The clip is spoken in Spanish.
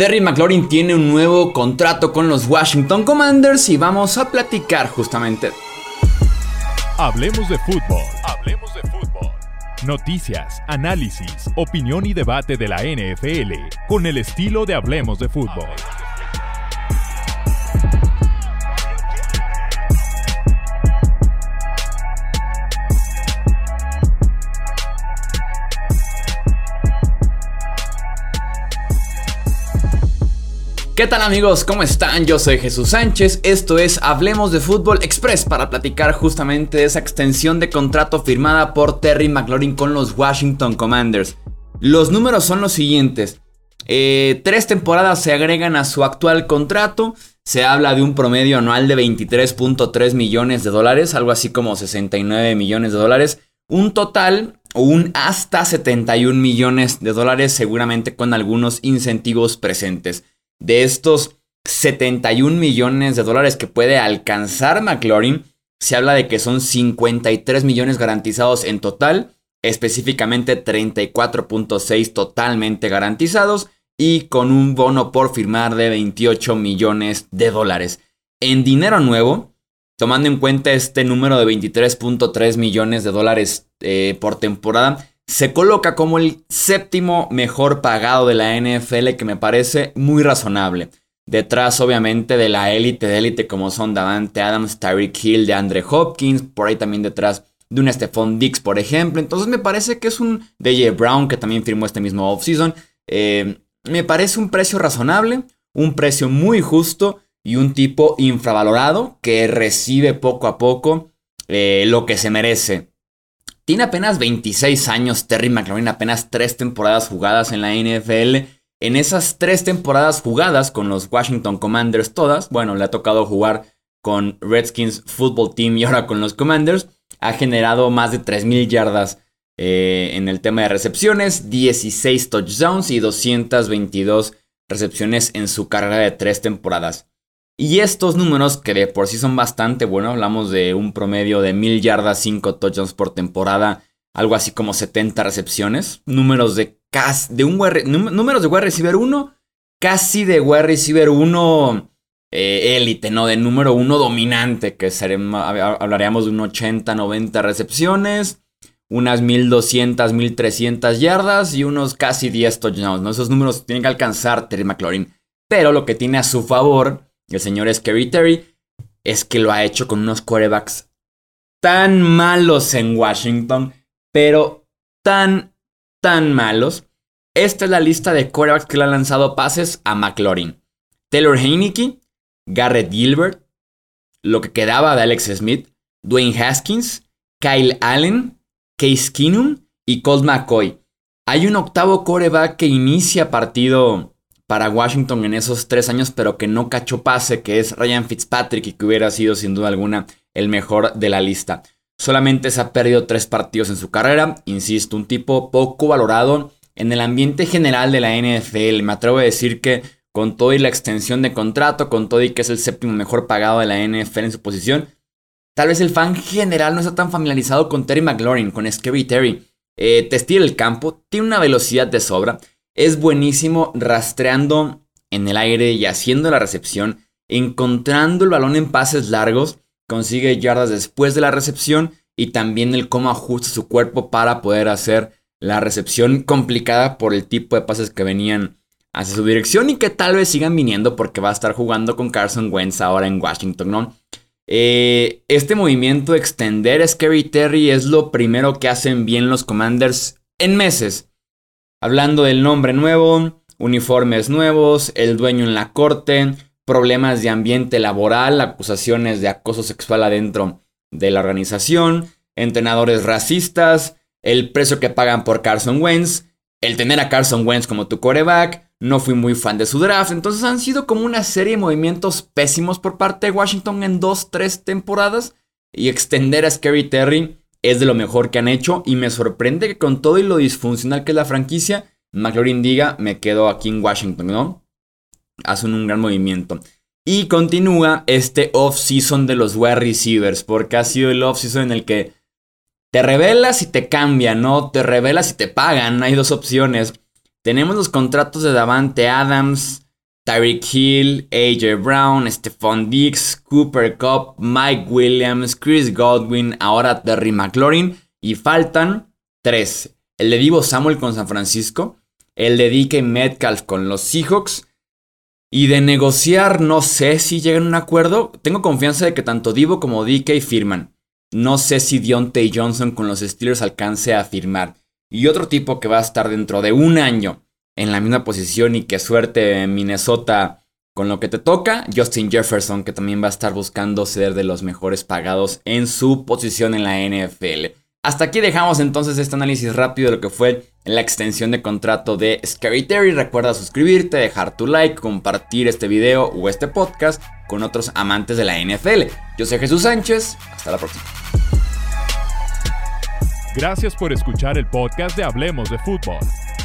Terry McLaurin tiene un nuevo contrato con los Washington Commanders y vamos a platicar justamente. Hablemos de fútbol. Hablemos de fútbol. Noticias, análisis, opinión y debate de la NFL con el estilo de Hablemos de fútbol. ¿Qué tal amigos? ¿Cómo están? Yo soy Jesús Sánchez, esto es Hablemos de Fútbol Express para platicar justamente de esa extensión de contrato firmada por Terry McLaurin con los Washington Commanders. Los números son los siguientes. Eh, tres temporadas se agregan a su actual contrato. Se habla de un promedio anual de 23.3 millones de dólares, algo así como 69 millones de dólares. Un total o un hasta 71 millones de dólares seguramente con algunos incentivos presentes de estos 71 millones de dólares que puede alcanzar McLaurin, se habla de que son 53 millones garantizados en total, específicamente 34.6 totalmente garantizados y con un bono por firmar de 28 millones de dólares. En dinero nuevo, tomando en cuenta este número de 23.3 millones de dólares eh, por temporada, se coloca como el séptimo mejor pagado de la NFL que me parece muy razonable. Detrás obviamente de la élite de élite como son Davante Adams, Tyreek Hill, de Andre Hopkins, por ahí también detrás de un Stephon Dix, por ejemplo. Entonces me parece que es un DJ Brown que también firmó este mismo offseason. Eh, me parece un precio razonable, un precio muy justo y un tipo infravalorado que recibe poco a poco eh, lo que se merece. Tiene apenas 26 años Terry McLaurin, apenas 3 temporadas jugadas en la NFL. En esas 3 temporadas jugadas con los Washington Commanders todas, bueno, le ha tocado jugar con Redskins Football Team y ahora con los Commanders, ha generado más de 3.000 yardas eh, en el tema de recepciones, 16 touchdowns y 222 recepciones en su carrera de 3 temporadas. Y estos números, que de por sí son bastante buenos, hablamos de un promedio de 1000 yardas, 5 touchdowns por temporada, algo así como 70 recepciones, números de casi, de un números de wide receiver 1, casi de wide receiver 1 eh, élite, ¿no? De número 1 dominante, que seremos, hablaríamos de un 80, 90 recepciones, unas 1200, 1300 yardas y unos casi 10 touchdowns, ¿no? Esos números tienen que alcanzar Terry McLaurin. Pero lo que tiene a su favor el señor Scary Terry, es que lo ha hecho con unos quarterbacks tan malos en Washington, pero tan, tan malos. Esta es la lista de quarterbacks que le han lanzado pases a McLaurin. Taylor Heineke, Garrett Gilbert, lo que quedaba de Alex Smith, Dwayne Haskins, Kyle Allen, Case Keenum y Colt McCoy. Hay un octavo quarterback que inicia partido para Washington en esos tres años, pero que no cachó pase, que es Ryan Fitzpatrick y que hubiera sido sin duda alguna el mejor de la lista. Solamente se ha perdido tres partidos en su carrera, insisto, un tipo poco valorado en el ambiente general de la NFL. Me atrevo a decir que con todo y la extensión de contrato, con todo y que es el séptimo mejor pagado de la NFL en su posición, tal vez el fan general no está tan familiarizado con Terry McLaurin, con Scary Terry. Eh, te estira el campo, tiene una velocidad de sobra es buenísimo rastreando en el aire y haciendo la recepción, encontrando el balón en pases largos, consigue yardas después de la recepción y también el cómo ajusta su cuerpo para poder hacer la recepción complicada por el tipo de pases que venían hacia su dirección y que tal vez sigan viniendo porque va a estar jugando con Carson Wentz ahora en Washington. Eh, este movimiento extender a Scary Terry es lo primero que hacen bien los Commanders en meses. Hablando del nombre nuevo, uniformes nuevos, el dueño en la corte, problemas de ambiente laboral, acusaciones de acoso sexual adentro de la organización, entrenadores racistas, el precio que pagan por Carson Wentz, el tener a Carson Wentz como tu coreback, no fui muy fan de su draft, entonces han sido como una serie de movimientos pésimos por parte de Washington en dos, tres temporadas y extender a Scary Terry es de lo mejor que han hecho y me sorprende que con todo y lo disfuncional que es la franquicia, McLaurin diga, me quedo aquí en Washington, ¿no? Hacen un gran movimiento. Y continúa este off-season de los wide receivers, porque ha sido el off-season en el que te revelas y te cambian, ¿no? Te revelas y te pagan, hay dos opciones. Tenemos los contratos de Davante Adams, Tyreek Hill, AJ Brown, Stephon Diggs, Cooper Cup, Mike Williams, Chris Godwin, ahora Terry McLaurin y faltan tres. El de Divo Samuel con San Francisco, el de DK Metcalf con los Seahawks y de negociar no sé si llegan a un acuerdo. Tengo confianza de que tanto Divo como DK firman. No sé si Deontay Johnson con los Steelers alcance a firmar. Y otro tipo que va a estar dentro de un año en la misma posición y que suerte Minnesota con lo que te toca, Justin Jefferson que también va a estar buscando ser de los mejores pagados en su posición en la NFL. Hasta aquí dejamos entonces este análisis rápido de lo que fue la extensión de contrato de Scary Terry. Recuerda suscribirte, dejar tu like, compartir este video o este podcast con otros amantes de la NFL. Yo soy Jesús Sánchez, hasta la próxima. Gracias por escuchar el podcast de Hablemos de Fútbol.